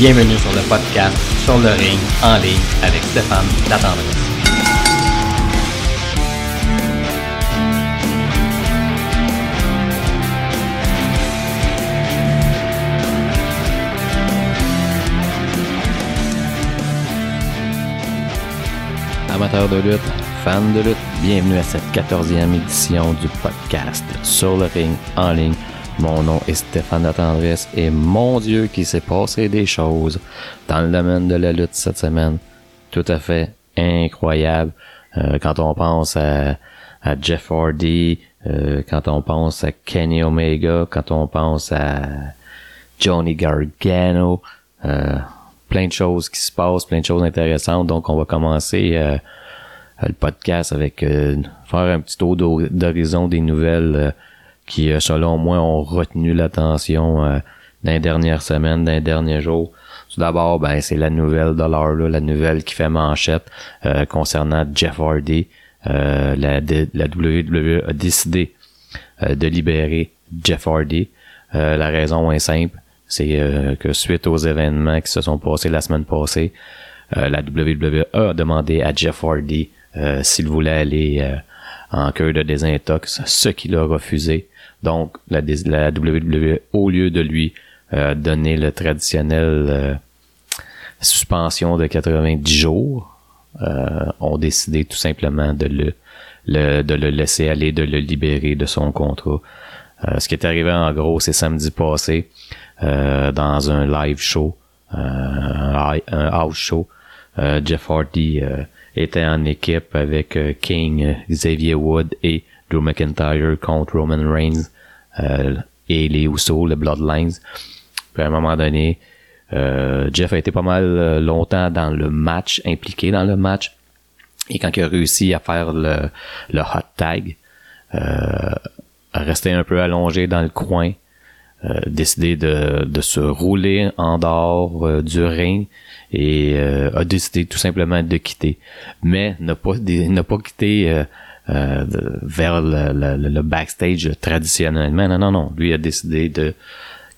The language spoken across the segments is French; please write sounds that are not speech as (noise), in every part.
Bienvenue sur le podcast Sur le ring en ligne avec Stéphane Latendresse. Amateurs de lutte, fans de lutte, bienvenue à cette quatorzième édition du podcast Sur le ring en ligne mon nom est Stéphane Latendresse et mon Dieu qu'il s'est passé des choses dans le domaine de la lutte cette semaine. Tout à fait incroyable. Euh, quand on pense à, Jeff Hardy, euh, quand on pense à Kenny Omega, quand on pense à Johnny Gargano, euh, plein de choses qui se passent, plein de choses intéressantes. Donc on va commencer le podcast avec faire un petit tour d'horizon des nouvelles qui, euh, selon moi, ont retenu l'attention euh, dans les dernières semaines, dans les derniers jours. Tout d'abord, ben, c'est la nouvelle de l'heure, la nouvelle qui fait manchette euh, concernant Jeff Hardy. la, la WWE a décidé de libérer Jeff Hardy. la raison est simple, c'est que suite aux événements qui se sont passés la semaine passée, la WWE a demandé à Jeff Hardy s'il voulait aller en cœur de désintox, ce qu'il a refusé. Donc, la, la WWE, au lieu de lui euh, donner le traditionnel euh, suspension de 90 jours, euh, ont décidé tout simplement de le, de le laisser aller, de le libérer de son contrat. Ce qui est arrivé en gros, c'est samedi passé, dans un live show, un, house show. Jeff Hardy était en équipe avec King, Xavier Wood et Drew McIntyre contre Roman Reigns euh, et les Usos, le Bloodlines. Puis à un moment donné, euh, Jeff a été pas mal euh, longtemps dans le match, impliqué dans le match. Et quand il a réussi à faire le, hot tag, euh, a resté un peu allongé dans le coin, décidé de, de se rouler en dehors du ring et a décidé tout simplement de quitter. Mais n'a pas, n'a pas quitté euh, vers le, backstage traditionnellement. Non, non, non. Lui a décidé de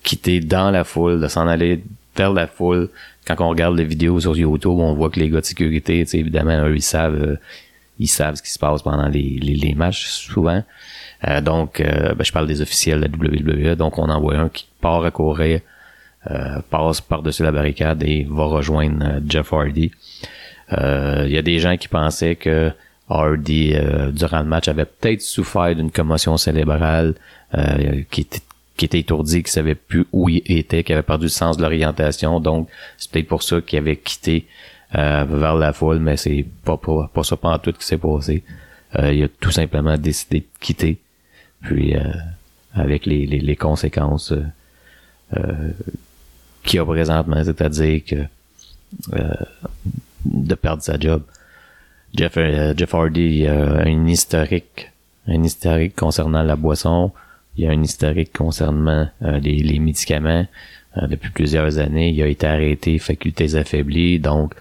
quitter dans la foule, de s'en aller vers la foule. Quand on regarde les vidéos sur YouTube, on voit que les gars de sécurité, évidemment, eux, ils savent, euh, ils savent ce qui se passe pendant les, les, matchs souvent. Euh, donc, ben, je parle des officiels de la WWE. Donc, on en voit un qui part à courir, passe par-dessus la barricade et va rejoindre Jeff Hardy. Il y a des gens qui pensaient que Hardy, euh, durant le match, avait peut-être souffert d'une commotion cérébrale, euh, qui, était, qui était étourdi, qui savait plus où il était, qui avait perdu le sens de l'orientation. Donc, c'est peut-être pour ça qu'il avait quitté euh, vers la foule, mais c'est pas, pas, pas ça pas tout qui s'est passé. il a tout simplement décidé de quitter. Puis, avec les, les, les conséquences qu'il a présentement, c'est-à-dire que de perdre sa job. Jeff, euh, Jeff Hardy a un historique, un historique concernant la boisson. Il y a un historique concernant euh, les, médicaments. Euh, depuis plusieurs années, il a été arrêté, facultés affaiblies, donc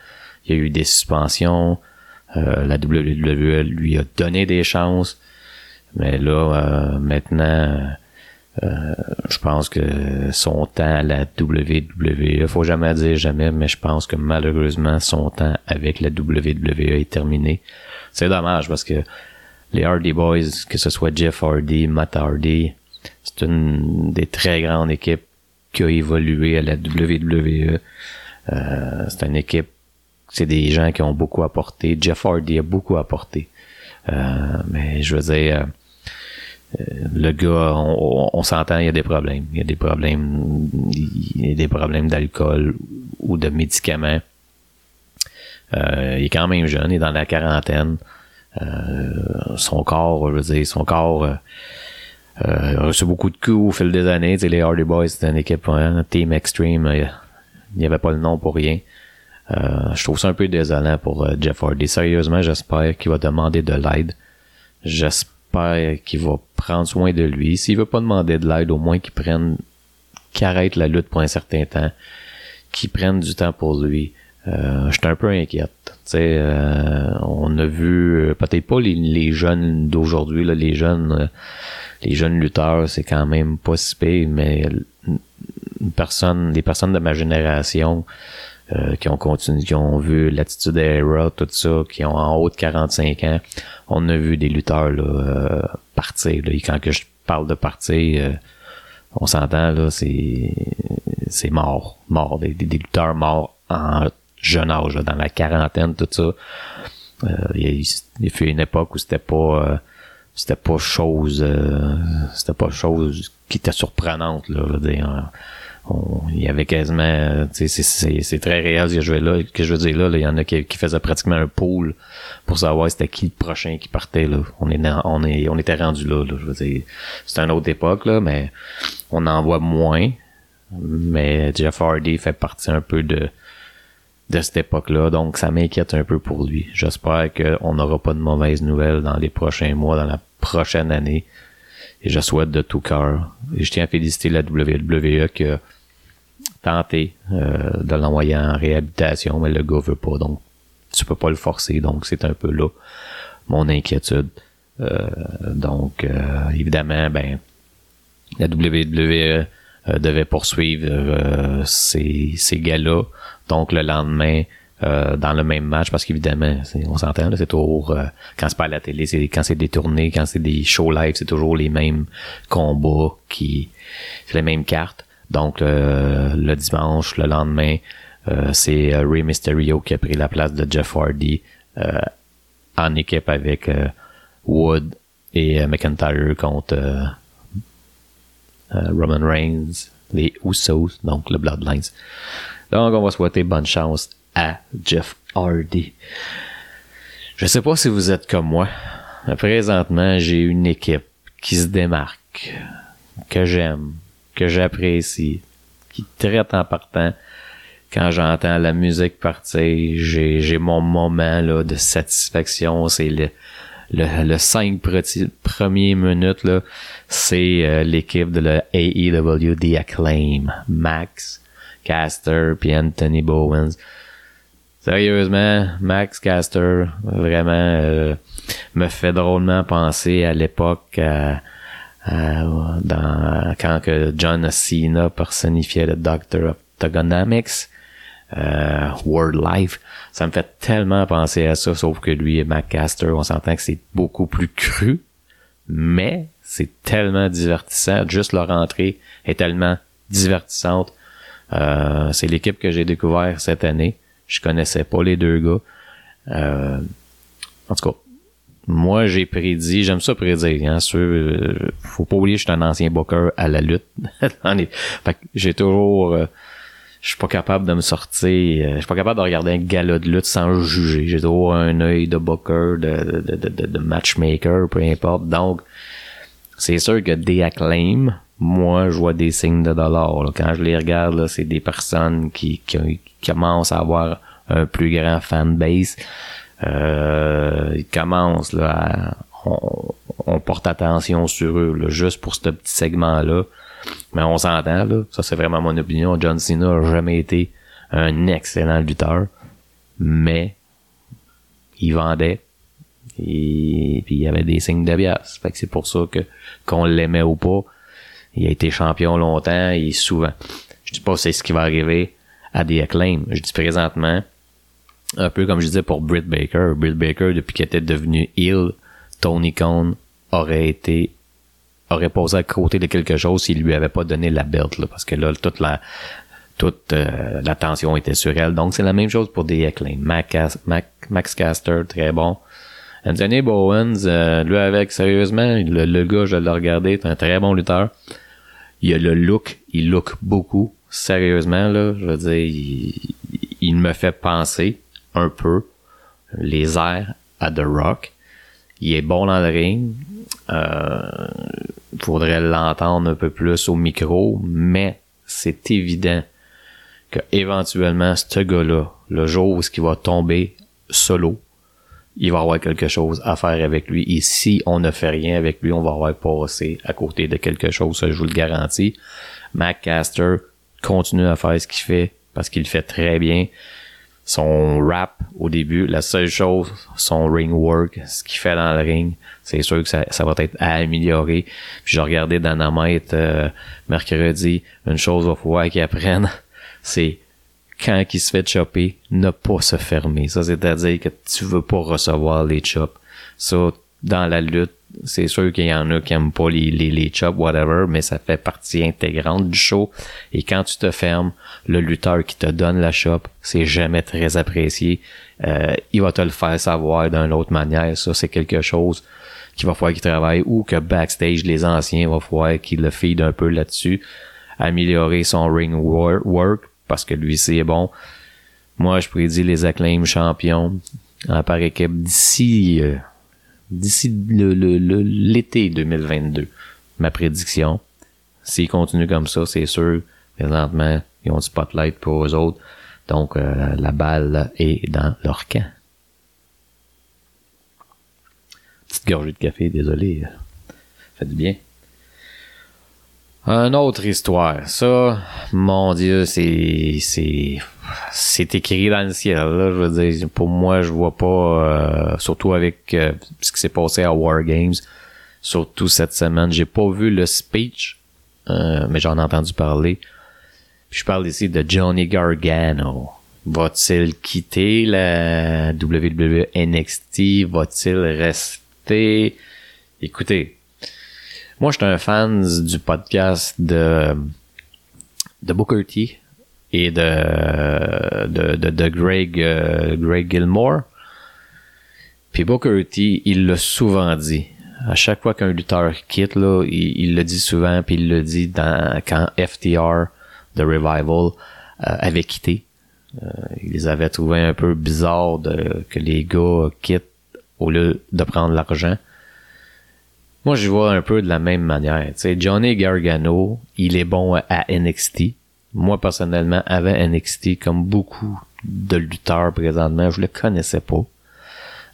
il y a eu des suspensions. la WWE lui a donné des chances. Mais là, maintenant, euh, je pense que son temps à la WWE, faut jamais dire jamais, mais je pense que malheureusement son temps avec la WWE est terminé. C'est dommage parce que les Hardy Boys, que ce soit Jeff Hardy, Matt Hardy, c'est une des très grandes équipes qui a évolué à la WWE. Euh, c'est une équipe, c'est des gens qui ont beaucoup apporté. Jeff Hardy a beaucoup apporté. Euh, mais je veux dire, euh, le gars, on, s'entend, il y a des problèmes. Il y a des problèmes, il y a des problèmes d'alcool ou de médicaments. Euh, il est quand même jeune, il est dans la quarantaine. Euh, son corps, je veux dire, son corps euh, a reçu beaucoup de coups au fil des années. les Hardy Boys, c'était une équipe, un team extreme. il n'y avait pas le nom pour rien. je trouve ça un peu désolant pour Jeff Hardy. Sérieusement, j'espère qu'il va demander de l'aide. J'espère qui va prendre soin de lui. S'il veut pas demander de l'aide, au moins qu'il prenne, qu'il arrête la lutte pour un certain temps, qu'il prenne du temps pour lui. Euh, je suis un peu inquiète. euh, on a vu euh, peut-être pas les, jeunes d'aujourd'hui, les jeunes, euh, les jeunes lutteurs, c'est quand même pas si pire, mais personne, des personnes de ma génération qui ont continué, qui ont vu l'attitude Era, tout ça, qui ont en haut de 45 ans, on a vu des lutteurs là, euh, partir. Là. Et quand que je parle de partir, euh, on s'entend là, c'est c'est mort, mort, des, lutteurs morts en jeune âge, dans la quarantaine, tout ça. il, y a, eu une époque où c'était pas c'était pas chose c'était pas chose qui était surprenante là, dire il y avait quasiment c'est c'est très réel ce que je veux là que je veux dire là il y en a qui, qui faisaient pratiquement un pool pour savoir c'était qui le prochain qui partait là on est on est on était rendu là, là je veux dire c'est une autre époque là mais on en voit moins mais Jeff Hardy fait partie un peu de de cette époque-là, donc ça m'inquiète un peu pour lui. J'espère qu'on n'aura pas de mauvaises nouvelles dans les prochains mois, dans la prochaine année. Et je souhaite de tout cœur. Et je tiens à féliciter la WWE qui a tenté euh, de l'envoyer en réhabilitation, mais le gars veut pas, donc tu peux pas le forcer, donc c'est un peu là mon inquiétude. Euh, donc euh, évidemment, ben la WWE devait poursuivre ces, ces gars-là. Donc le lendemain, euh, dans le même match parce qu'évidemment, on s'entend, c'est toujours euh, quand c'est pas à la télé, c'est quand c'est des tournées, quand c'est des shows live, c'est toujours les mêmes combats qui c'est les mêmes cartes. Donc le dimanche, le lendemain, euh, c'est Rey Mysterio qui a pris la place de Jeff Hardy en équipe avec Wood et McIntyre contre Roman Reigns, les Usos, donc le Bloodlines. Donc on va souhaiter bonne chance à Jeff Hardy. Je sais pas si vous êtes comme moi. Présentement, j'ai une équipe qui se démarque, que j'aime, que j'apprécie, qui traite en partant. Quand j'entends la musique partir, j'ai, mon moment là, de satisfaction. C'est le, le, le 5 premières minutes, là, c'est euh, l'équipe de la AEW The Acclaim. Max, Caster, puis Anthony Bowens. Sérieusement, Max Caster, vraiment, euh, me fait drôlement penser à l'époque dans quand que John Cena personnifiait le Doctor of Togonomics, euh, World Life. Ça me fait tellement penser à ça, sauf que lui et Max Caster, on s'entend que c'est beaucoup plus cru, mais c'est tellement divertissant. Juste leur entrée est tellement divertissante. Euh, c'est l'équipe que j'ai découvert cette année. Je connaissais pas les deux gars. Euh, en tout cas, moi j'ai prédit, j'aime ça prédire, hein, euh, faut pas oublier que je suis un ancien booker à la lutte. (laughs) fait j'ai toujours euh, je suis pas capable de me sortir, je suis pas capable de regarder un gala de lutte sans juger. J'ai toujours un œil de booker, de, de, de, de, matchmaker, peu importe. Donc, c'est sûr que des acclaims, moi, je vois des signes de dollars. Quand je les regarde, c'est des personnes qui, qui, commencent à avoir un plus grand fanbase. Euh, ils commencent là, on, porte attention sur eux, juste pour ce petit segment-là. Mais on s'entend, là. Ça, c'est vraiment mon opinion. John Cena n'a jamais été un excellent lutteur. Mais il vendait. Et puis il y avait des signes de bias. Fait que c'est pour ça que qu'on l'aimait ou pas il a été champion longtemps et souvent. Je dis pas c'est ce qui va arriver à des acclaims. Je dis présentement, un peu comme je disais pour Britt Baker. Britt Baker, depuis qu'il était devenu heel, Tony Khan aurait été aurait posé à côté de quelque chose s'il lui avait pas donné la belt là, parce que là toute la toute euh, l'attention était sur elle. Donc c'est la même chose pour des acclaims. Max, Caster, très bon. Anthony Bowens, euh, lui avec, sérieusement, le, le gars, je l'ai regardé, c'est un très bon lutteur il a le look, il look beaucoup. Sérieusement, là, je veux dire, il, me fait penser un peu les airs à The Rock. Il est bon dans le ring. Euh, faudrait l'entendre un peu plus au micro, mais c'est évident que éventuellement ce gars-là, le jour où il va tomber solo, il va avoir quelque chose à faire avec lui. Et si on ne fait rien avec lui, on va avoir passé à côté de quelque chose, ça je vous le garantis. Mac Caster continue à faire ce qu'il fait parce qu'il fait très bien. Son rap au début, la seule chose, son ring work, ce qu'il fait dans le ring, c'est sûr que ça, ça va être à améliorer. Puis je regardais Dynamite euh, mercredi, une chose va falloir qu'ils apprennent, (laughs) c'est quand il se fait chopper, ne pas se fermer. Ça, c'est-à-dire que tu veux pas recevoir les chops. Ça, dans la lutte, c'est sûr qu'il y en a qui aiment pas les, les, chops, whatever, mais ça fait partie intégrante du show. Et quand tu te fermes, le lutteur qui te donne la chop, c'est jamais très apprécié. Euh, il va te le faire savoir d'une autre manière. Ça, c'est quelque chose qu'il va falloir qu'il travaille ou que backstage, les anciens, va falloir qu'il le feed un peu là-dessus. Améliorer son ring work parce que lui, c'est bon. Moi, je prédis les acclaims champions hein, par équipe d'ici euh, d'ici le, l'été 2022. Ma prédiction. S'ils continuent comme ça, c'est sûr, présentement, ils ont du spotlight pour eux autres. Donc, euh, la balle est dans leur camp. Petite gorgée de café, désolé. Fait du bien. Une autre histoire. Ça, mon Dieu, c'est, c'est, c'est écrit dans le ciel. Là, je veux dire, pour moi, je vois pas, euh, surtout avec euh, ce qui s'est passé à War Games, surtout cette semaine. J'ai pas vu le speech, euh, mais j'en ai entendu parler. je parle ici de Johnny Gargano. Va-t-il quitter la WWE NXT? Va-t-il rester? Écoutez, moi, je suis un fan du podcast de, de Booker T et de, de, de, Greg, euh, Greg Gilmore. Puis Booker T, il l'a souvent dit. À chaque fois qu'un lutteur quitte, là, il, le dit souvent, puis il le dit quand FTR, The Revival, euh, avait quitté. Euh, il les avait trouvés un peu bizarre de, que les gars quittent au lieu de prendre l'argent. Moi, je vois un peu de la même manière. sais, Johnny Gargano, il est bon à NXT. Moi, personnellement, avant NXT, comme beaucoup de lutteurs présentement, je le connaissais pas.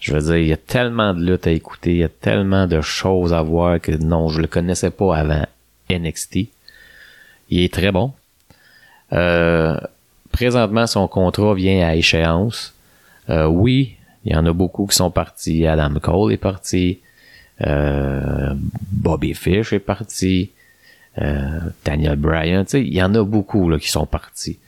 Je veux dire, il y a tellement de luttes à écouter, il y a tellement de choses à voir que non, je le connaissais pas avant NXT. Il est très bon. Euh, présentement, son contrat vient à échéance. Euh, oui, il y en a beaucoup qui sont partis. Adam Cole est parti. Euh, Bobby Fish est parti. Euh, Daniel Bryan, tu sais, il y en a beaucoup là, qui sont partis.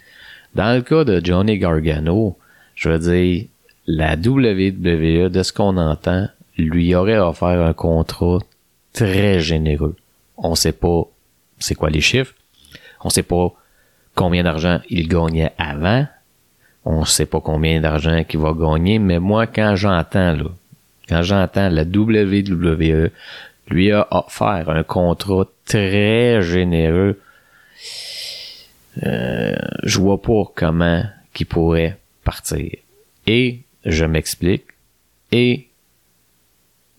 Dans le cas de Johnny Gargano, je veux dire, la WWE, de ce qu'on entend, lui aurait offert un contrat très généreux. On sait pas c'est quoi les chiffres. On sait pas combien d'argent il gagnait avant. On sait pas combien d'argent qu'il va gagner, mais moi, quand j'entends, là, quand j'entends la WWE lui a offert un contrat très généreux, euh, je vois pas comment qu'il pourrait partir. Et je m'explique. Et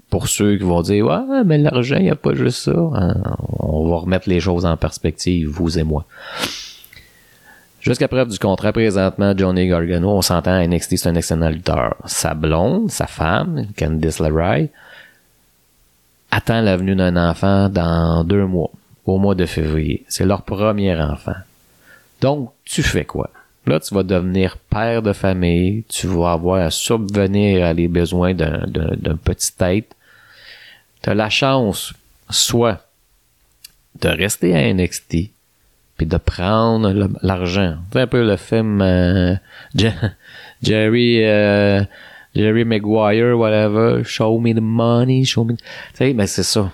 pour ceux qui vont dire ouais mais l'argent il n'y a pas juste ça, hein, on va remettre les choses en perspective vous et moi. Jusqu'à preuve du contrat présentement, Johnny Gargano, on s'entend à NXT, c'est un excellent lutteur. Sa blonde, sa femme, Candice LeRae, attend la venue d'un enfant dans deux mois, au mois de février. C'est leur premier enfant. Donc, tu fais quoi? Là, tu vas devenir père de famille, tu vas avoir à subvenir à les besoins d'un petit tête. Tu as la chance, soit de rester à NXT, de prendre l'argent. C'est un peu le film euh, Jerry euh, Jerry Maguire, whatever, show me the money, show me. Tu sais, ben c'est ça.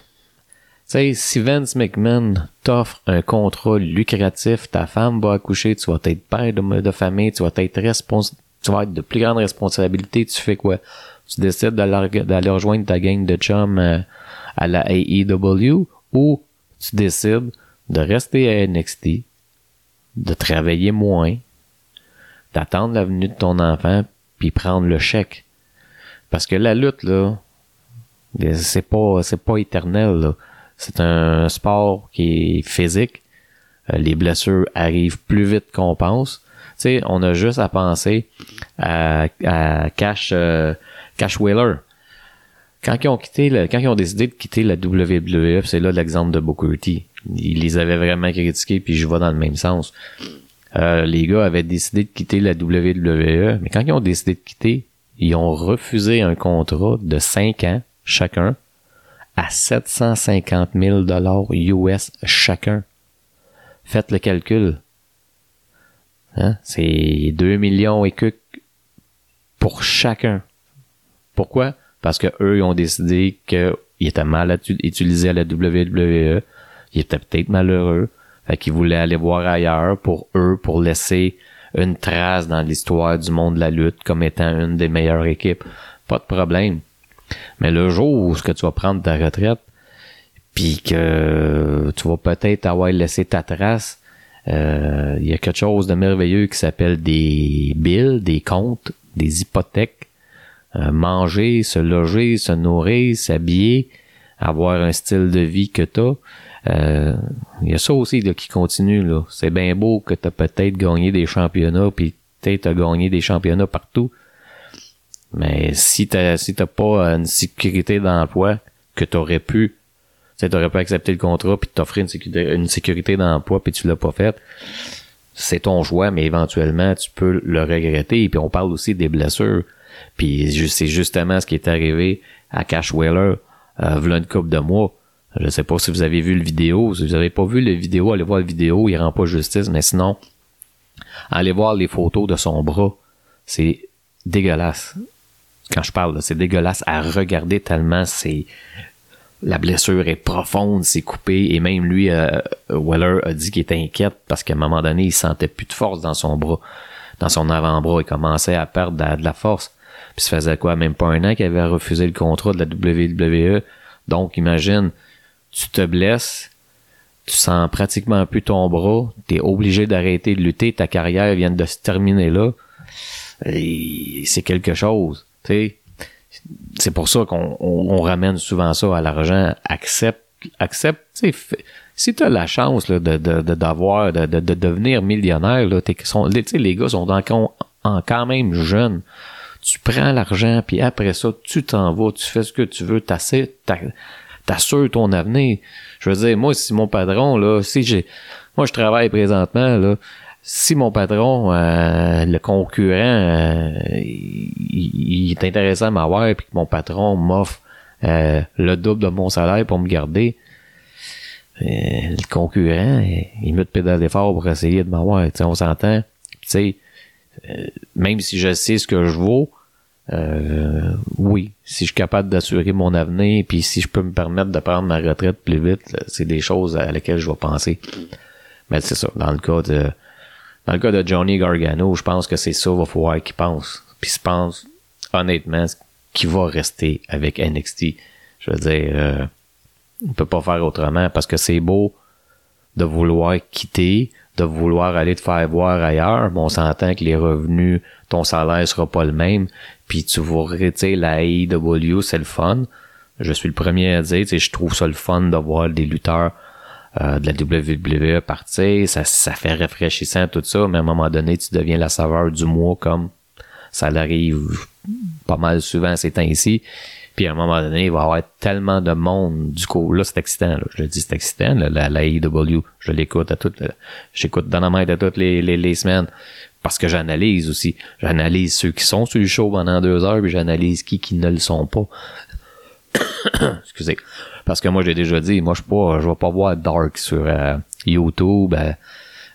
Tu sais, si Vince McMahon t'offre un contrat lucratif, ta femme va accoucher, tu vas être père de, famille, tu vas être responsable, tu vas être de plus grande responsabilité, tu fais quoi? Tu décides d'aller rejoindre ta gang de chums euh, à la AEW ou tu décides de rester à NXT, de travailler moins, d'attendre la venue de ton enfant, puis prendre le chèque. Parce que la lutte, là, c'est pas, pas éternel, C'est un sport qui est physique. Euh, les blessures arrivent plus vite qu'on pense. Tu sais, on a juste à penser à, euh, Cash Wheeler. Quand ils ont quitté, quand ils ont décidé de quitter la WWF, c'est là l'exemple de Booker T. Il les avait vraiment critiqués, puis je vais dans le même sens. euh, les gars avaient décidé de quitter la WWE, mais quand ils ont décidé de quitter, ils ont refusé un contrat de 5 ans chacun à 750 000 dollars US chacun. Faites le calcul. Hein? C'est 2 millions et que pour chacun. Pourquoi? Parce que eux, ils ont décidé qu'ils étaient mal utilisés à la WWE. Ils étaient peut-être malheureux. Fait qu'ils voulaient aller voir ailleurs pour eux, pour laisser une trace dans l'histoire du monde de la lutte comme étant une des meilleures équipes. Pas de problème. Mais le jour où ce que tu vas prendre ta retraite, puis que tu vas peut-être avoir laissé ta trace, euh, il y a quelque chose de merveilleux qui s'appelle des billes, des comptes, des hypothèques. Euh, manger, se loger, se nourrir, s'habiller, avoir un style de vie que tu euh, il y a ça aussi là, qui continue. là. C'est bien beau que tu as peut-être gagné des championnats, puis peut-être gagné des championnats partout. Mais si t'as si t'as pas une sécurité d'emploi que t'aurais pu, tu t'aurais pu accepter le contrat puis t'offrir une sécurité, une sécurité d'emploi puis tu l'as pas fait, c'est ton choix, mais éventuellement tu peux le regretter. Et puis on parle aussi des blessures. Puis c'est justement ce qui est arrivé à Cash Wheeler, euh, une couple de mois. Je sais pas si vous avez vu le vidéo. Si vous avez pas vu le vidéo, allez voir la vidéo, il rend pas justice, mais sinon, allez voir les photos de son bras. C'est dégueulasse quand je parle, c'est dégueulasse à regarder tellement c'est la blessure est profonde, c'est coupé et même lui, euh, Weller a dit qu'il était inquiète parce qu'à un moment donné, il sentait plus de force dans son bras, dans son avant-bras, il commençait à perdre de, la force. Puis ça faisait quoi, même pas un an qu'il avait refusé le contrat de la WWE. Donc imagine, tu te blesses, tu sens pratiquement plus ton bras, tu es obligé d'arrêter de lutter, ta carrière vient de se terminer là. C'est quelque chose c'est pour ça qu'on ramène souvent ça à l'argent. Accepte, accepte, si tu as la chance de, d'avoir, de, de, devenir millionnaire, là, les gars sont encore, en, quand même jeunes. Tu prends l'argent, puis après ça, tu t'en vas, tu fais ce que tu veux, t'assures ton avenir. Je veux dire, moi, si mon patron, là, si j'ai. Moi, je travaille présentement, là si mon patron, euh, le concurrent, euh, il, est intéressant à m'avoir, puis que mon patron m'offre euh, le double de mon salaire pour me garder, le concurrent, il met de pédale d'effort pour essayer de m'avoir. On s'entend. Tu sais, même si je sais ce que je vaux, oui, si je suis capable d'assurer mon avenir, puis si je peux me permettre de prendre ma retraite plus vite, c'est des choses à lesquelles je vais penser. Mais c'est ça, dans le cas de dans le cas de Johnny Gargano, je pense que c'est ça va falloir qu'il pense. Puis je pense honnêtement qu'il va rester avec NXT. Je veux dire, euh, on peut pas faire autrement parce que c'est beau de vouloir quitter, de vouloir aller te faire voir ailleurs, mais on s'entend que les revenus, ton salaire sera pas le même, puis tu vas, tu la AEW, c'est le fun. Je suis le premier à dire, je trouve ça le fun de voir des lutteurs euh, de la WWE partir, ça, ça fait rafraîchissant tout ça, mais à un moment donné, tu deviens la saveur du mois comme ça l'arrive pas mal souvent ces temps-ci. Puis à un moment donné, il va y avoir tellement de monde du coup. Là, c'est excitant. Là. Je le dis, c'est excitant. la, la AEW, je l'écoute à toutes. J'écoute Dynamite à toutes les, les, les semaines. Parce que j'analyse aussi. J'analyse ceux qui sont sur le show pendant deux heures, puis j'analyse qui qui ne le sont pas. (coughs) Excusez. Parce que moi, j'ai déjà dit, moi, je je vais pas voir Dark sur euh, YouTube. Euh, euh,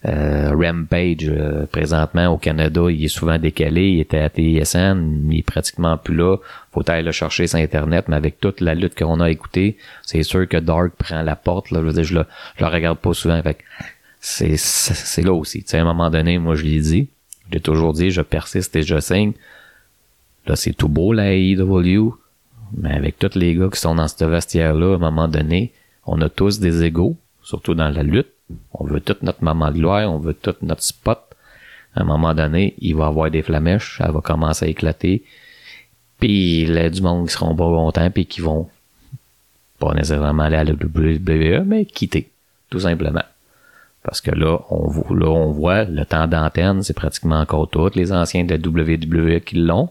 Rampage, présentement au Canada, il est souvent décalé. Il était à TSN, il est pratiquement plus là. Faut aller le chercher sur Internet, mais avec toute la lutte qu'on a écoutée, c'est sûr que Dark prend la porte. Là, je veux dire, je le, je le regarde pas souvent. Fait c'est, c'est là aussi. Tu sais, à un moment donné, moi, je l'ai dit. J'ai toujours dit, je persiste et je signe. Là, c'est tout beau, la AEW. Mais avec tous les gars qui sont dans ce vestiaire-là, à un moment donné, on a tous des égaux, surtout dans la lutte. On veut toute notre maman de gloire, on veut tout notre spot. À un moment donné, il va avoir des flamèches, ça va commencer à éclater. Puis il y a du monde qui seront pas contents puis qui vont pas nécessairement aller à la WWE, mais quitter, tout simplement. Parce que là, on, voit le temps d'antenne, c'est pratiquement encore tous les anciens de la WWE qui l'ont.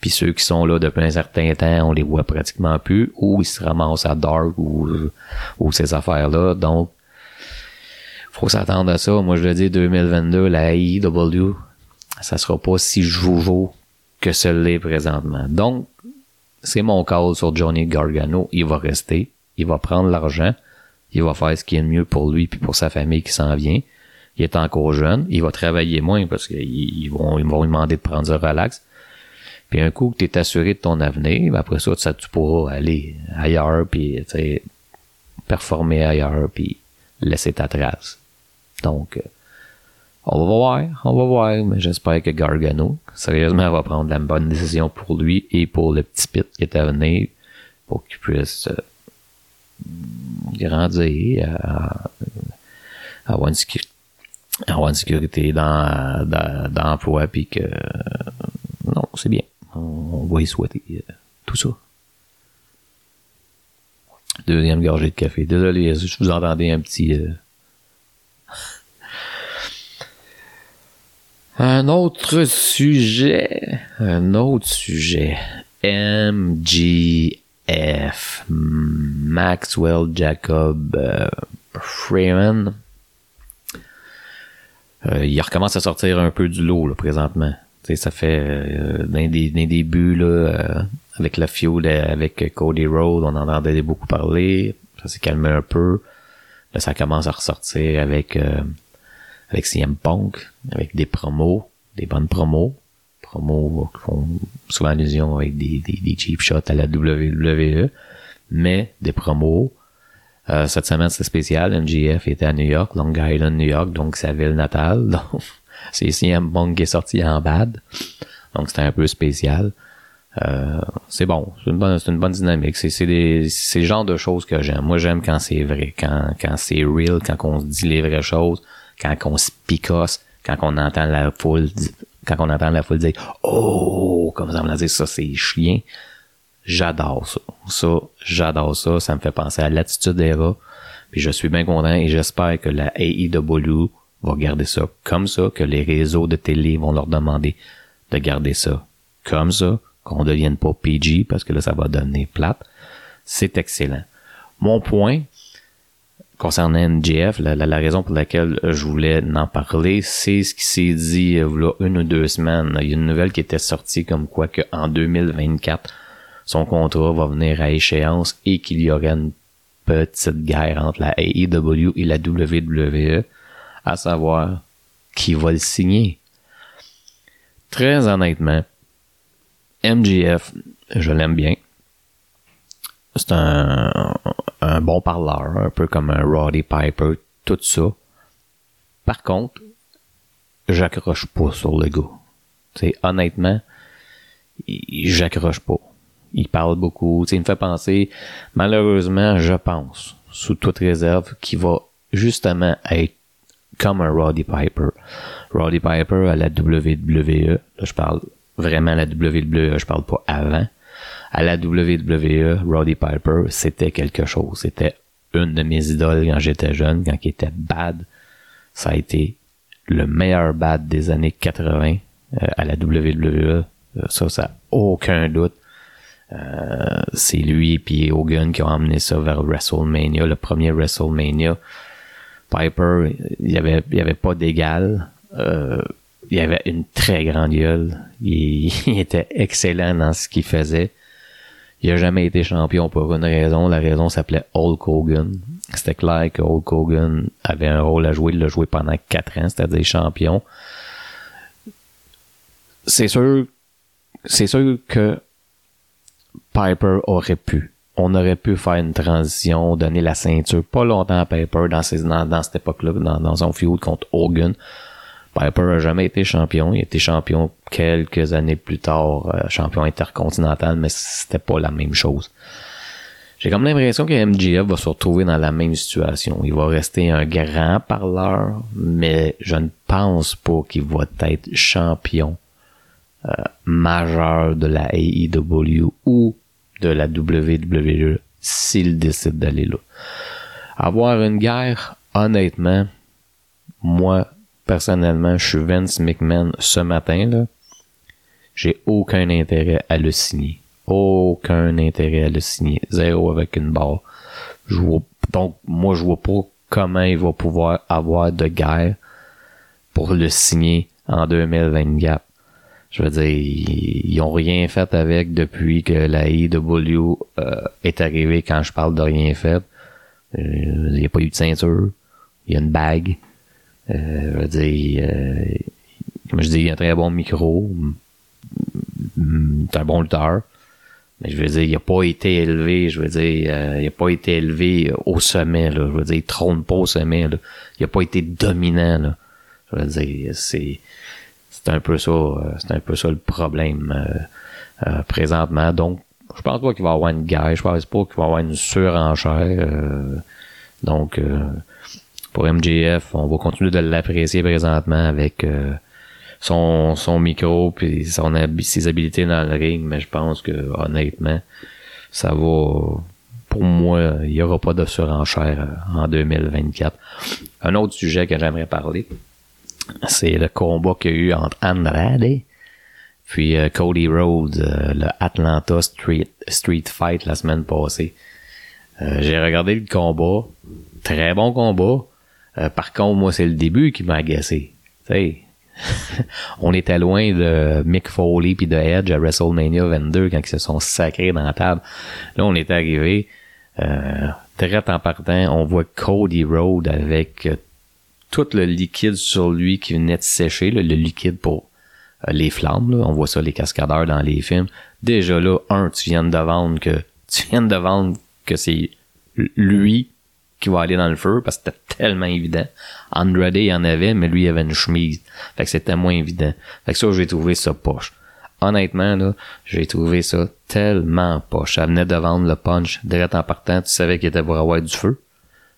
Puis ceux qui sont là depuis un certain temps, on les voit pratiquement plus, ou ils se ramassent à Dark ou, ou ces affaires-là. Donc, faut s'attendre à ça. Moi, je le dis, 2022, la AEW, ça sera pas si joujou que ce l'est présentement. Donc, c'est mon call sur Johnny Gargano. Il va rester. Il va prendre l'argent. Il va faire ce qui est mieux pour lui puis pour sa famille qui s'en vient. Il est encore jeune. Il va travailler moins parce qu'ils vont, ils vont lui demander de prendre un relax. Puis un coup que tu es assuré de ton avenir, ben après ça, ça, tu pourras aller ailleurs puis performer ailleurs puis laisser ta trace. Donc, euh, on va voir, on va voir, mais j'espère que Gargano, sérieusement, va prendre la bonne décision pour lui et pour le petit pit qui est à venir pour qu'il puisse euh, grandir, à, avoir, une sécurité, dans, dans, d'emploi, puis que non, c'est bien. On, va y souhaiter euh, tout ça. Deuxième gorgée de café. Désolé, je vous entendais un petit... un autre sujet. Un autre sujet. MGF. Maxwell Jacob euh, Freeman. Euh, il recommence à sortir un peu du lot là, présentement. sais ça fait euh, des, débuts là, euh, avec la feud avec Cody Rhodes, on en entendait beaucoup parler. Ça s'est calmé un peu. Là, ça commence à ressortir avec avec CM Punk, avec des promos, des bonnes promos. Promos qui font souvent allusion avec des, cheap shots à la WWE, mais des promos euh, cette semaine, c'est spécial. MGF était à New York, Long Island, New York, donc sa ville natale. (laughs) Donc, c'est CM Punk qui est sorti en bad. Donc, c'était un peu spécial. Euh, c'est bon. C'est une bonne, une bonne dynamique. C'est le genre de choses que j'aime. Moi, j'aime quand c'est vrai, quand, quand c'est real, quand on se dit les vraies choses, quand on se picosse, quand on entend la foule, quand on entend la foule dire, oh, comme ça me l'a dit, ça, c'est chien. J'adore ça. Ça, j'adore ça. Ça me fait penser à l'attitude Era. Puis je suis bien content et j'espère que la AEW va garder ça comme ça, que les réseaux de télé vont leur demander de garder ça comme ça, qu'on devienne pas PG parce que là, ça va donner plate. C'est excellent. Mon point concernant NGF, la, raison pour laquelle je voulais en parler, c'est ce qui s'est dit euh, a une ou deux semaines. Il y a une nouvelle qui était sortie comme quoi qu'en 2024, son contrat va venir à échéance et qu'il y aurait une petite guerre entre la AEW et la WWE, à savoir qui va le signer. Très honnêtement, MGF, je l'aime bien. C'est un, un bon parleur, un peu comme un Roddy Piper, tout ça. Par contre, j'accroche pas sur le gars. C'est honnêtement, j'accroche pas il parle beaucoup. il me fait penser, malheureusement, je pense, sous toute réserve, qu'il va justement être comme un Roddy Piper. Roddy Piper à la WWE, là, je parle vraiment à la WWE, je parle pas avant. À la WWE, Roddy Piper, c'était quelque chose. C'était une de mes idoles quand j'étais jeune, quand il était bad. Ça a été le meilleur bad des années 80 euh, à la WWE. Ça, ça a aucun doute. Euh, c'est lui et Hogan qui ont amené ça vers WrestleMania, le premier WrestleMania. Piper, il y avait, il avait pas d'égal. Euh, il avait une très grande gueule. (laughs) Il, était excellent dans ce qu'il faisait. Il a jamais été champion pour une raison. La raison s'appelait Hulk Hogan. C'était clair que Hulk Hogan avait un rôle à jouer. Il l'a joué pendant quatre ans, c'est-à-dire champion. C'est sûr, c'est sûr que Piper aurait pu. On aurait pu faire une transition, donner la ceinture pas longtemps à Piper dans, cette époque-là, dans, dans son feud contre Hogan. Piper a jamais été champion. Il a été champion quelques années plus tard, euh, champion intercontinental, mais c'était pas la même chose. J'ai comme l'impression que MJF va se retrouver dans la même situation. Il va rester un grand parleur, mais je ne pense pas qu'il va être champion euh, majeur de la AEW ou de la WWE s'il décide d'aller là. Avoir une guerre, honnêtement, moi, personnellement, je suis Vince McMahon ce matin, là. J'ai aucun intérêt à le signer. Aucun intérêt à le signer. Zéro avec une barre. Donc, moi, je vois pas comment il va pouvoir avoir de guerre pour le signer en 2024. Je veux dire, ils, ont rien fait avec depuis que la IW euh, est arrivée. Quand je parle de rien fait, euh, il n'y a pas eu de ceinture, il y a une bague. Euh, je veux dire, comme je dis, il a un très bon micro, c'est un bon lutteur. Mais je veux dire, il n'a pas été élevé, je veux dire, il n'a pas été élevé au sommet. Je veux dire, il trône pas au sommet. Il n'a pas été dominant. Je veux dire, c'est, c'est un peu ça, euh, c'est un peu ça le problème euh, euh, présentement. Donc, je pense pas qu'il va y avoir une guerre, je pense pas qu'il va y avoir une surenchère. donc, pour MJF, on va continuer de l'apprécier présentement avec son, son micro puis son ses habiletés dans le ring, mais je pense que honnêtement, ça va pour moi, il n'y aura pas de surenchère en 2024. Un autre sujet que j'aimerais parler, c'est le combat qu'il y a eu entre Andrade puis euh, Cody Rhodes, euh, le Atlanta Street, Street Fight la semaine passée. Euh, j'ai regardé le combat, très bon combat. Par contre, moi, c'est le début qui m'a agacé. (laughs) on était loin de Mick Foley puis de Edge à WrestleMania 22 quand ils se sont sacrés dans la table. Là, on est arrivé très en partant. On voit Cody Rhodes avec tout le liquide sur lui qui venait de sécher, le liquide pour euh, les flammes. On voit ça les cascadeurs dans les films. Déjà là, un, tu viens de vendre que (laughs) tu viens de vendre que c'est lui qui va aller dans le feu parce que c'était tellement évident. Andrade il en avait, mais lui il avait une chemise. Fait que c'était moins évident. Fait que ça, j'ai trouvé ça poche. Honnêtement, là, j'ai trouvé ça tellement poche. Ça venait de vendre le punch direct en partant. Tu savais qu'il était pour avoir du feu.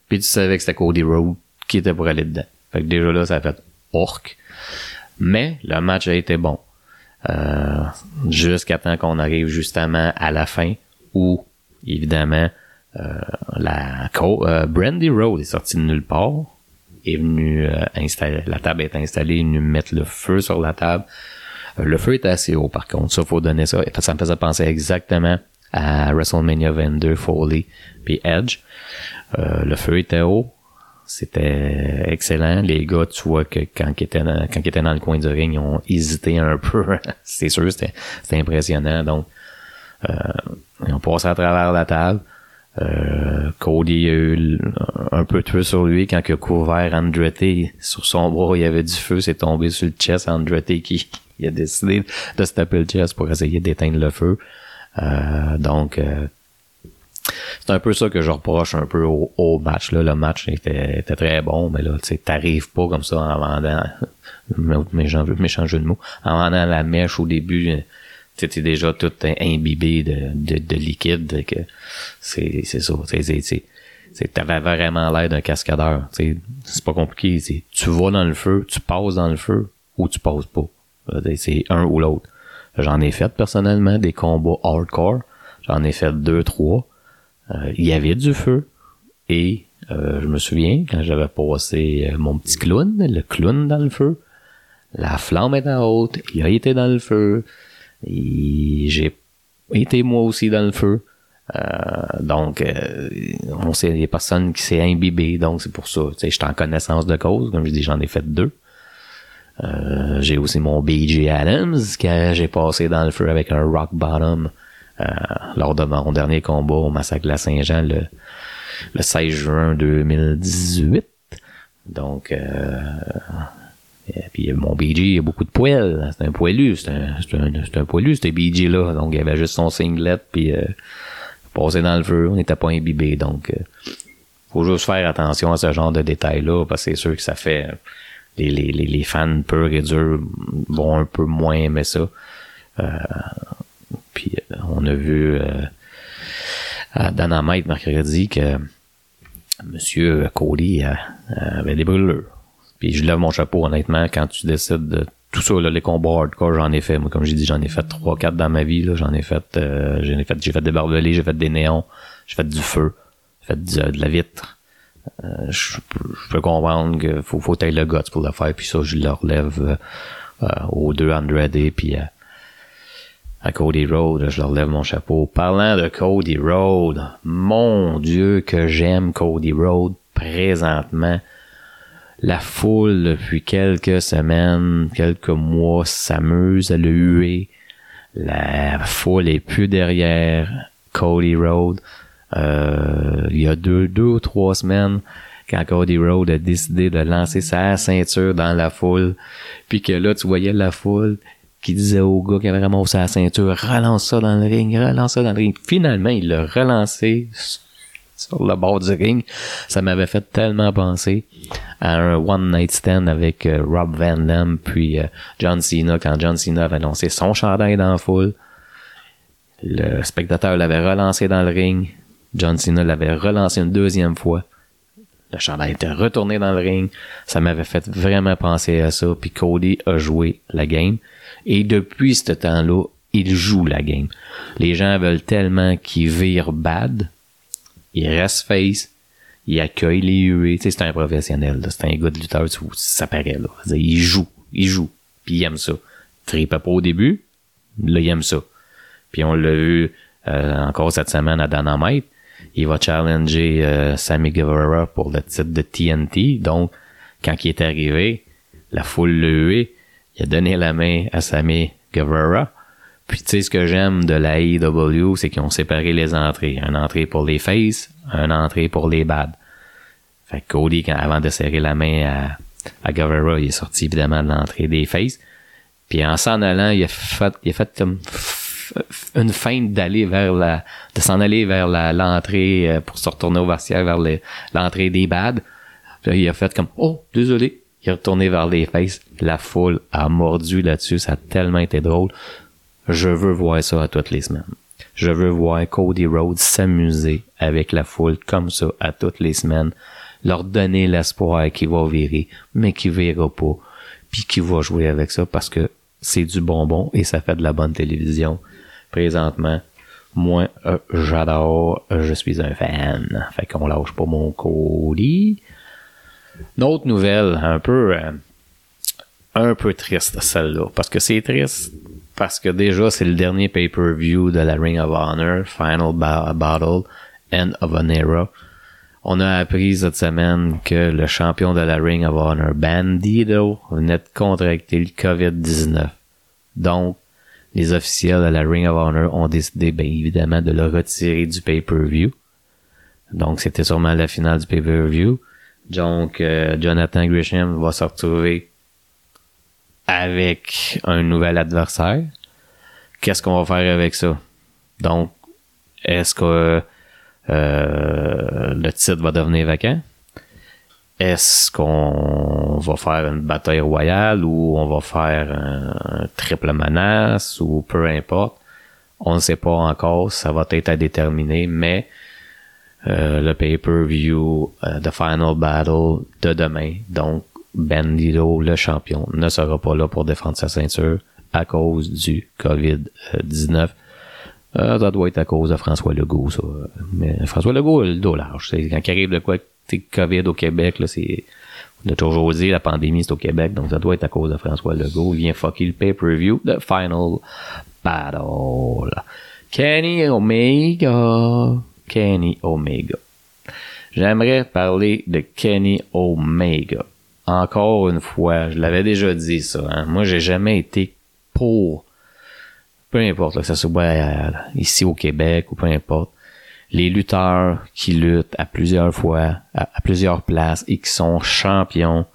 Puis tu savais que c'était Cody Rhodes qui était pour aller dedans. Fait que déjà là, ça a fait orc. Mais le match a été bon. Euh, jusqu'à temps qu'on arrive justement à la fin où, évidemment, la euh, Brandy Road est sortie de nulle part, est venu euh, installer, la table est installée, est venu mettre le feu sur la table. Euh, le feu était assez haut par contre, ça faut donner ça. Ça me faisait penser exactement à WrestleMania 22, Foley puis Edge. le feu était haut, c'était excellent. Les gars, tu vois que quand ils étaient dans, quand ils étaient dans le coin du ring, ils ont hésité un (laughs) peu. c'est sûr, c'était, impressionnant. Donc, euh, ils ont passé à travers la table. Euh, Cody a eu un peu de feu sur lui quand il a couvert Andretti sur son bras, il y avait du feu, c'est tombé sur le chest. Andretti qui, (laughs) a décidé de se taper le chest pour essayer d'éteindre le feu. Euh, donc, euh, c'est un peu ça que je reproche un peu au, match. Là. Le match était, très bon, mais là, tu t'arrives pas comme ça en vendant (laughs) méchant, méchant jeu de mots. En vendant la mèche au début, tu étais déjà tout imbibé de, de, liquide. Que c'est, c'est ça. C'est, t'avais vraiment l'air d'un cascadeur. C'est pas compliqué. Tu vas dans le feu, tu passes dans le feu ou tu passes pas. C'est un ou l'autre. J'en ai fait personnellement des combats hardcore. J'en ai fait deux, trois. Euh, il y avait du feu et euh, je me souviens quand j'avais passé euh, mon petit clown, le clown dans le feu, la flamme était haute, il a été dans le feu, et j'ai été moi aussi dans le feu. donc, on sait, des personnes qui s'est imbibé, donc c'est pour ça. Tu sais, j'étais en connaissance de cause, comme je dis, j'en ai fait deux. j'ai aussi mon BJ Adams, que j'ai passé dans le feu avec un rock bottom euh, lors de mon dernier combat au Massacre de la Saint-Jean le, le 16 juin 2018. Donc, euh, et puis mon BG, il a beaucoup de poils. C'est un poilu, c'est un, un, un poilu, ce BG-là. Donc, il avait juste son singlet, puis euh, passé dans le feu, on n'était pas imbibé. Donc, euh, faut juste faire attention à ce genre de détails-là, parce que c'est sûr que ça fait... Les, les, les, fans purs et durs vont un peu moins aimer ça. Euh, puis euh, on a vu euh, à Dynamite mercredi que Monsieur Cody euh, avait des brûlures. Puis je lève mon chapeau honnêtement quand tu décides de tout ça, là, les combats hardcore, j'en ai fait. Moi, comme j'ai dit, j'en ai fait trois, quatre dans ma vie. J'en ai fait, j'en ai fait, j'ai fait des barbelés, j'ai fait des néons, j'ai fait du feu, j'ai fait de la vitre. je, peux comprendre qu'il faut, faut tailler le guts pour le faire. Puis ça, je le relève aux deux Andrade puis à Cody Road, je leur lève mon chapeau. Parlant de Cody Road, mon Dieu que j'aime Cody Road présentement, la foule, depuis quelques semaines, quelques mois, s'amuse à le huer. La foule est plus derrière Cody Road. Euh, il y a deux, deux ou trois semaines, quand Cody Road a décidé de lancer sa ceinture dans la foule, puis que là, tu voyais la foule qui disait au gars qui avait ramassé sa ceinture, relance ça dans le ring, relance ça dans le ring. Finalement, il l'a relancé sur le bord du ring. Ça m'avait fait tellement penser à un One Night Stand avec euh, Rob Van Dam puis euh, John Cena quand John Cena avait annoncé son chandail dans la foule. Le spectateur l'avait relancé dans le ring. John Cena l'avait relancé une deuxième fois. Le chandail était retourné dans le ring. Ça m'avait fait vraiment penser à ça. Puis Cody a joué la game. Et depuis ce temps-là, il joue la game. Les gens veulent tellement qu'il vire bad il reste face, il accueille les huées, tu sais, c'est un professionnel, c'est un gars de lutteur, ça paraît, là. il joue, il joue, puis il aime ça. Tripait pas au début, là, il aime ça. Puis on l'a vu euh, encore cette semaine à Dynamite, il va challenger euh, Sammy Guevara pour le titre de TNT, donc, quand il est arrivé, la foule le hué, il a donné la main à Sammy Guevara, puis tu sais, ce que j'aime de la AEW, c'est qu'ils ont séparé les entrées. Un entrée pour les face, un entrée pour les bad. Fait que Cody, quand, avant de serrer la main à, à Guevara, il est sorti évidemment de l'entrée des face. Puis en s'en allant, il a fait, il a fait comme une feinte d'aller vers la, de s'en aller vers l'entrée euh, pour se retourner au vestiaire vers l'entrée des bad. Puis il a fait comme, oh, désolé. Il est retourné vers les faces. La foule a mordu là-dessus. Ça a tellement été drôle. Je veux voir ça à toutes les semaines. Je veux voir Cody Rhodes s'amuser avec la foule comme ça à toutes les semaines, leur donner l'espoir qu'il va virer, mais qu'il verra pas, puis qu'il va jouer avec ça parce que c'est du bonbon et ça fait de la bonne télévision. Présentement, moi, euh, j'adore, je suis un fan. Fait qu'on lâche pas mon Cody. Notre nouvelle, un peu, euh, un peu triste celle-là, parce que c'est triste parce que déjà, c'est le dernier pay-per-view de la Ring of Honor, Final Battle, End of an Era. On a appris cette semaine que le champion de la Ring of Honor, Bandito, venait de contracter le COVID-19. Donc, les officiels de la Ring of Honor ont décidé, bien évidemment, de le retirer du pay-per-view. Donc, c'était sûrement la finale du pay-per-view. Donc, euh, Jonathan Grisham va se retrouver avec un nouvel adversaire. Qu'est-ce qu'on va faire avec ça? Donc, est-ce que euh, le titre va devenir vacant? Est-ce qu'on va faire une bataille royale ou on va faire un, triple menace ou peu importe? On ne sait pas encore, ça va être à déterminer, mais euh, le pay-per-view euh, Final Battle de demain, donc Bandito, le champion, ne sera pas là pour défendre sa ceinture à cause du COVID-19. Euh, ça doit être à cause de François Legault, ça. Mais François Legault, le dos large. Quand il arrive de quoi, COVID au Québec, là, c'est, on a toujours dit, la pandémie, c'est au Québec, donc ça doit être à cause de François Legault. Il vient fucker le pay-per-view de Final Battle. Kenny Omega. Kenny Omega. J'aimerais parler de Kenny Omega encore une fois, je l'avais déjà dit ça. Hein. Moi, j'ai jamais été pour, peu importe que ça soit euh, ici au Québec ou peu importe, les lutteurs qui luttent à plusieurs fois, à, plusieurs places et qui sont champions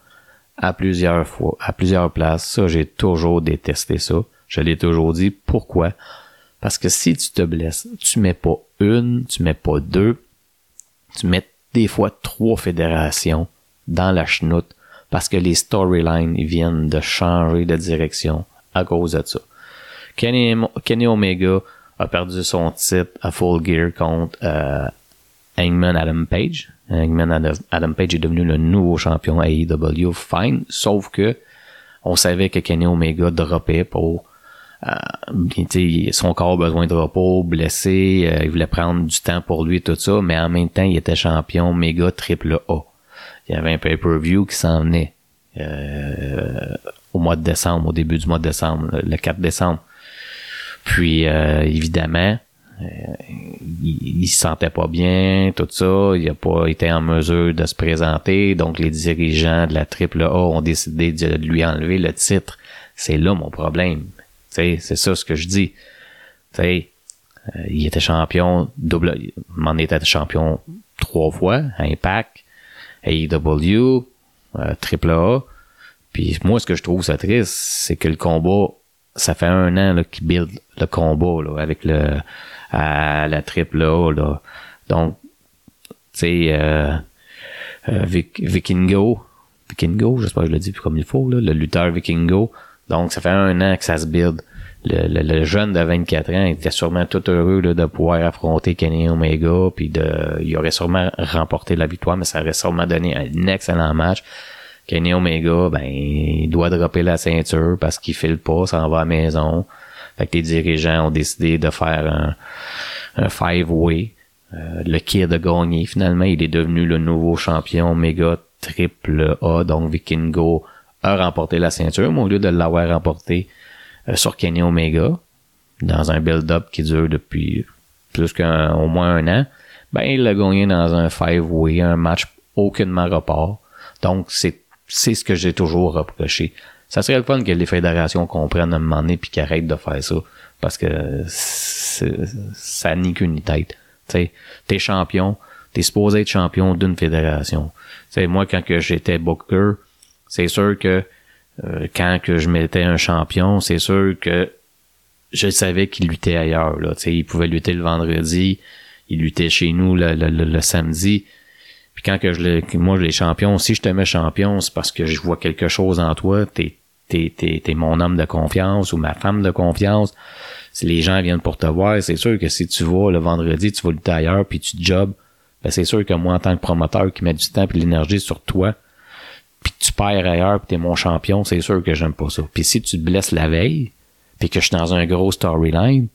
à plusieurs fois, à plusieurs places. Ça, j'ai toujours détesté ça. Je l'ai toujours dit. Pourquoi? Parce que si tu te blesses, tu mets pas une, tu mets pas deux, tu mets des fois trois fédérations dans la chenoute parce que les storylines viennent de changer de direction à cause de ça. Kenny, Omega a perdu son titre à Full Gear contre euh, Hangman Adam Page. Hangman Adam, Page est devenu le nouveau champion AEW, fine, sauf que on savait que Kenny Omega droppait pour euh, son corps a besoin de repos, blessé, euh, il voulait prendre du temps pour lui, tout ça, mais en même temps, il était champion méga triple A il y avait un pay-per-view qui s'en venait euh, au mois de décembre, au début du mois de décembre, le 4 décembre. Puis euh, évidemment, il, il, se sentait pas bien, tout ça. Il a pas été en mesure de se présenter. Donc, les dirigeants de la triple A ont décidé de lui enlever le titre. C'est là mon problème. C'est ça ce que je dis. euh, il était champion double, m'en était champion trois fois, Impact, AEW, euh, Triple A. Puis moi, ce que je trouve ça triste, c'est que le combat, ça fait un an qu'il build le combat là, avec le à la Triple A. Là. Donc, tu sais, euh, euh, Vikingo, Vikingo, j'espère que je le dis comme il faut, là, le lutteur Vikingo. Donc, ça fait un an que ça se build le, jeune de 24 ans était sûrement tout heureux de pouvoir affronter Kenny Omega, puis de, il aurait sûrement remporté la victoire, mais ça aurait sûrement donné un excellent match. Kenny Omega, ben, il doit dropper la ceinture parce qu'il file pas, ça en va à la maison. Fait que les dirigeants ont décidé de faire un, five-way. Euh, le kid a gagné finalement. Il est devenu le nouveau champion Omega triple A. Donc Vikingo a remporté la ceinture, mais au lieu de l'avoir remporté, sur Kenny Omega dans un build-up qui dure depuis plus qu'au moins un an, ben il l'a gagné dans un five-way, un match aucunement report. Donc c'est c'est ce que j'ai toujours reproché. Ça serait le fun que les fédérations comprennent à un moment donné puis qu'ils de faire ça. Parce que ça nie qu'une tête. Tu t'es champion, t'es supposé être champion d'une fédération. sais moi, quand que j'étais Booker, c'est sûr que euh, quand que je mettais un champion, c'est sûr que je savais qu'il luttait ailleurs. Là. il pouvait lutter le vendredi, il luttait chez nous le, le, samedi. Puis quand que je le, moi les champions, si je te mets champion, c'est parce que je vois quelque chose en toi. T'es t'es, t'es, t'es mon homme de confiance ou ma femme de confiance. Si les gens viennent pour te voir, c'est sûr que si tu vas le vendredi, tu vas lutter ailleurs puis tu jobs, ben c'est sûr que moi en tant que promoteur qui met du temps et de l'énergie sur toi, puis tu perds ailleurs puis t'es mon champion, c'est sûr que j'aime pas ça. Puis si tu te blesses la veille, puis que je suis dans un gros storyline,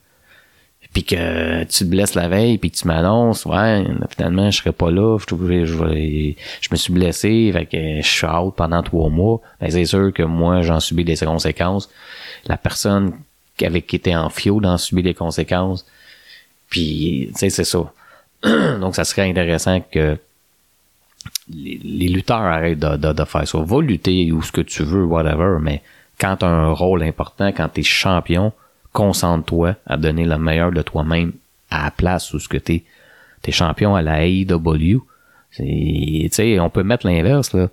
puis que tu te blesses la veille, puis que tu m'annonces, ouais, finalement, je serai pas là, je, me suis blessé, fait que je suis out pendant trois mois, ben c'est sûr que moi, j'en subis des conséquences. La personne avec qui était en fio d'en subir des conséquences. Puis, tu sais, c'est ça. (clears throat) Donc, ça serait intéressant que les, lutteurs arrêtent de, de, faire ça. Va lutter ou ce que tu veux, whatever, mais quand tu as un rôle important, quand tu es champion, concentre-toi à donner le meilleur de toi-même à la place où ce que tu es. champion à la AEW. Sais, on peut mettre l'inverse, là.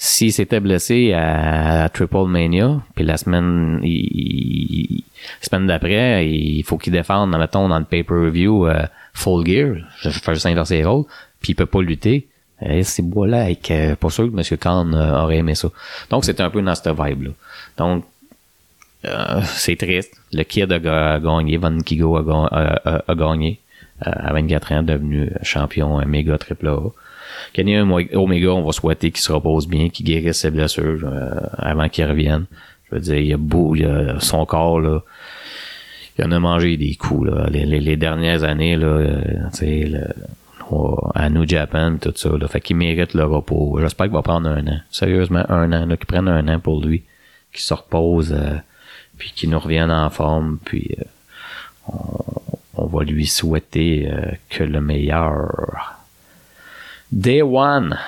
S'il s'était blessé à, Triple Mania, puis la semaine, il, semaine d'après, il faut qu'il défende, mettons, dans le pay-per-view euh, Full Gear, je faire juste inverser les rôles, puis il peut pas lutter et c'est bois-là, avec, euh, pas sûr que M. Khan euh, aurait aimé ça. Donc, c'était un peu dans cette vibe-là. Donc, euh, c'est triste. Le kid a, gagné, Van Kigo a, gagné. à 24 ans, devenu champion méga triple A. Kenny Omega, on va souhaiter qu'il se repose bien, qu'il guérisse ses blessures avant qu'il revienne. Je veux dire, il a beau, il a son corps, là, il en a mangé des coups, là. Les, les, dernières années, là, à New Japan tout ça. Là. Fait qu'il mérite le repos. J'espère qu'il va prendre un an. Sérieusement, un an. Qu'il prenne un an pour lui. Qu'il se repose. Euh, puis qu'il nous revienne en forme. Puis euh, on, va lui souhaiter euh, que le meilleur. Day One.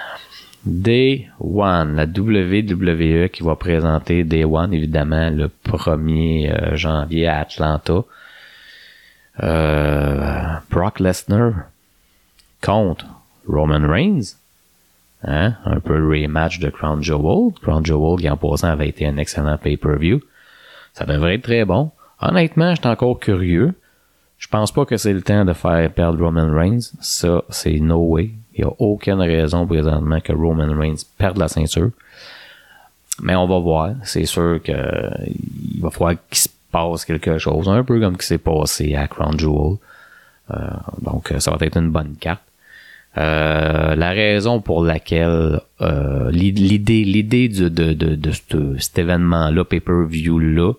Day One. La WWE qui va présenter Day One, évidemment, le 1er janvier à Atlanta. Brock Lesnar contre Roman Reigns. Hein? Un peu le rematch de Crown Jewel. Crown Jewel, qui en passant avait été un excellent pay-per-view. Ça devrait être très bon. Honnêtement, je suis encore curieux. Je pense pas que c'est le temps de faire perdre Roman Reigns. Ça, c'est no way. Il n'y a aucune raison présentement que Roman Reigns perde la ceinture. Mais on va voir. C'est sûr que il va falloir qu'il se passe quelque chose. Un peu comme ce qui s'est passé à Crown Jewel. Euh, donc, ça va être une bonne carte. Euh, la raison pour laquelle euh, l'idée l'idée de, de, de, cet événement-là, pay-per-view-là,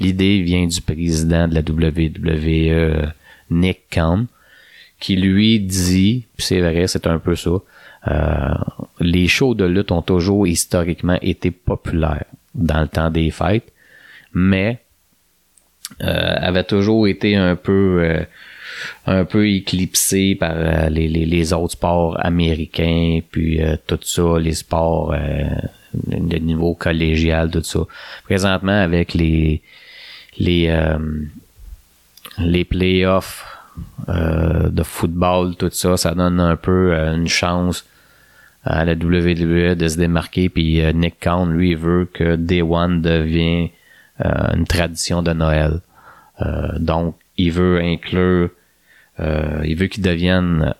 l'idée vient du président de la WWE, Nick Khan, qui lui dit, c'est vrai, c'est un peu ça, euh, les shows de lutte ont toujours historiquement été populaires dans le temps des fêtes, mais euh, avaient toujours été un peu un peu éclipsé par euh, les, les, autres sports américains, puis euh, tout ça, les sports de niveau collégial, tout ça. Présentement, avec les les les playoffs de football, tout ça, ça donne un peu une chance à la WWE de se démarquer. Puis Nick Khan, lui, veut que Day One devienne une tradition de Noël. donc, il veut inclure euh, il veut qu'il devienne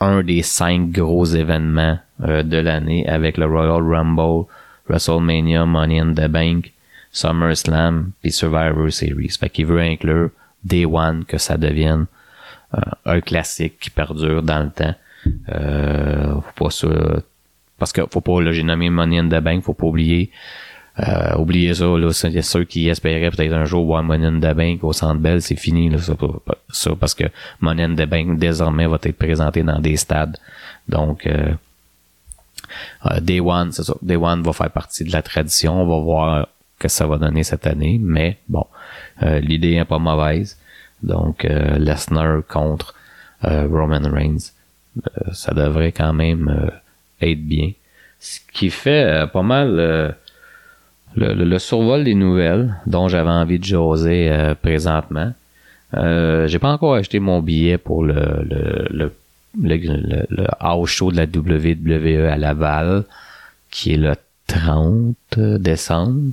un des cinq gros événements euh, de l'année avec le Royal Rumble, WrestleMania, Money in the Bank, SummerSlam puis Survivor Series. Fait qu'il veut inclure Day One que ça devienne euh, un classique qui perdure dans le temps. Euh, faut pas ça, parce que faut pas, là, j'ai nommé Money in the Bank, faut pas oublier euh, oubliez ça, là, c'est ceux qui espéraient peut-être un jour voir Money in the Bank au Centre Bell, c'est fini, là, ça, ça, parce que Money in the Bank, désormais, va être présenté dans des stades. Donc, euh, euh, Day One, c'est ça. Day One va faire partie de la tradition. On va voir que ça va donner cette année, mais bon, euh, l'idée est pas mauvaise. Donc, euh, Lesnar contre Roman Reigns, ça devrait quand même être bien. Ce qui fait pas mal le, survol des nouvelles dont j'avais envie de jaser euh, présentement. Euh, j'ai pas encore acheté mon billet pour le, le, le, le, le house show de la WWE à Laval, qui est le 30 décembre.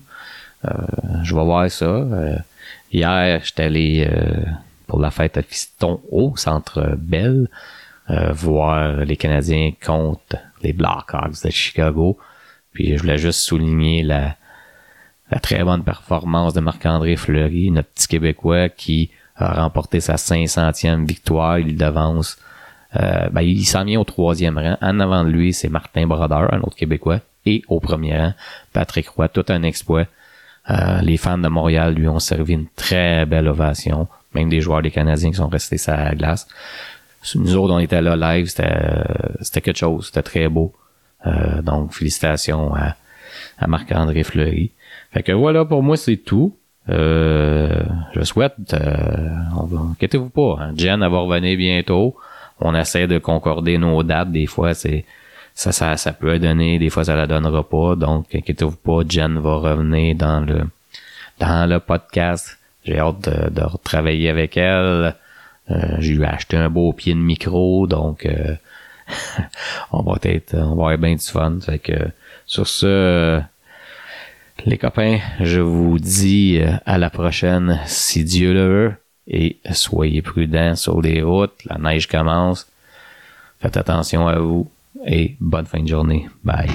Euh, je vais voir ça. Euh, hier, j'étais allé pour la fête à Fiston au Centre Bell voir les Canadiens contre les Blackhawks de Chicago. Puis je voulais juste souligner la, la très bonne performance de Marc-André Fleury, notre petit Québécois qui a remporté sa 500e victoire. Il devance, euh, ben, il s'en vient au troisième rang. En avant de lui, c'est Martin Brodeur, un autre Québécois. Et au premier rang, Patrick Roy, tout un exploit. Euh, les fans de Montréal lui ont servi une très belle ovation. Même des joueurs des Canadiens qui sont restés sur la glace. Nous autres, on était là live, c'était, c'était quelque chose, c'était très beau. Euh, donc, félicitations à, à Marc-André Fleury. Fait que voilà, pour moi, c'est tout. Euh, je souhaite, euh, inquiétez-vous pas, hein, Jen va revenir bientôt. On essaie de concorder nos dates. Des fois, c'est ça, ça, ça peut donner, des fois, ça la donnera pas. Donc, inquiétez-vous pas, Jen va revenir dans le dans le podcast. J'ai hâte de, de retravailler avec elle. Euh, j'ai lui acheté un beau pied de micro, donc euh, (laughs) on va être, on va avoir bien du fun. Fait que sur ce les copains, je vous dis euh, à la prochaine si Dieu le veut et soyez prudents sur les routes, la neige commence. Faites attention à vous et bonne fin de journée. Bye.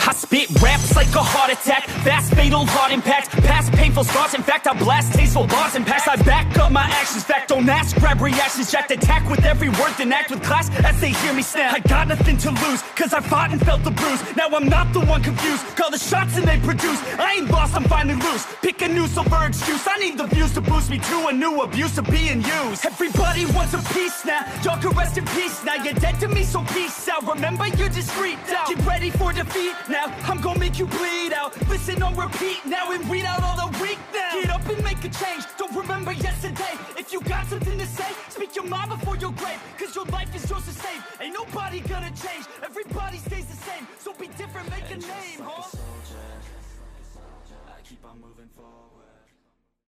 I spit raps like a heart attack, fast fatal heart impact, past painful scars. In fact, I blast tasteful bars and pass. I back up my actions, fact don't ask, grab reactions, jacked attack with every word, then act with class as they hear me snap. I got nothing to lose, cause I fought and felt the bruise. Now I'm not the one confused, call the shots and they produce. I ain't lost, I'm finally loose. Pick a new silver excuse. I need the views to boost me to a new abuse of being used. Everybody wants a piece now, y'all can rest in peace now. You're dead to me, so peace out. Remember, you're discreet out. Get ready for defeat now. I'm gonna make you bleed out. Listen on repeat now and weed out all the weak now. Get up and make a change. Don't remember yesterday. If you got something to say, speak your mind before your grave. Cause your life is yours to save. Ain't nobody gonna change. Everybody stays the same. So be different, make a name, huh? Soldier, I keep on moving.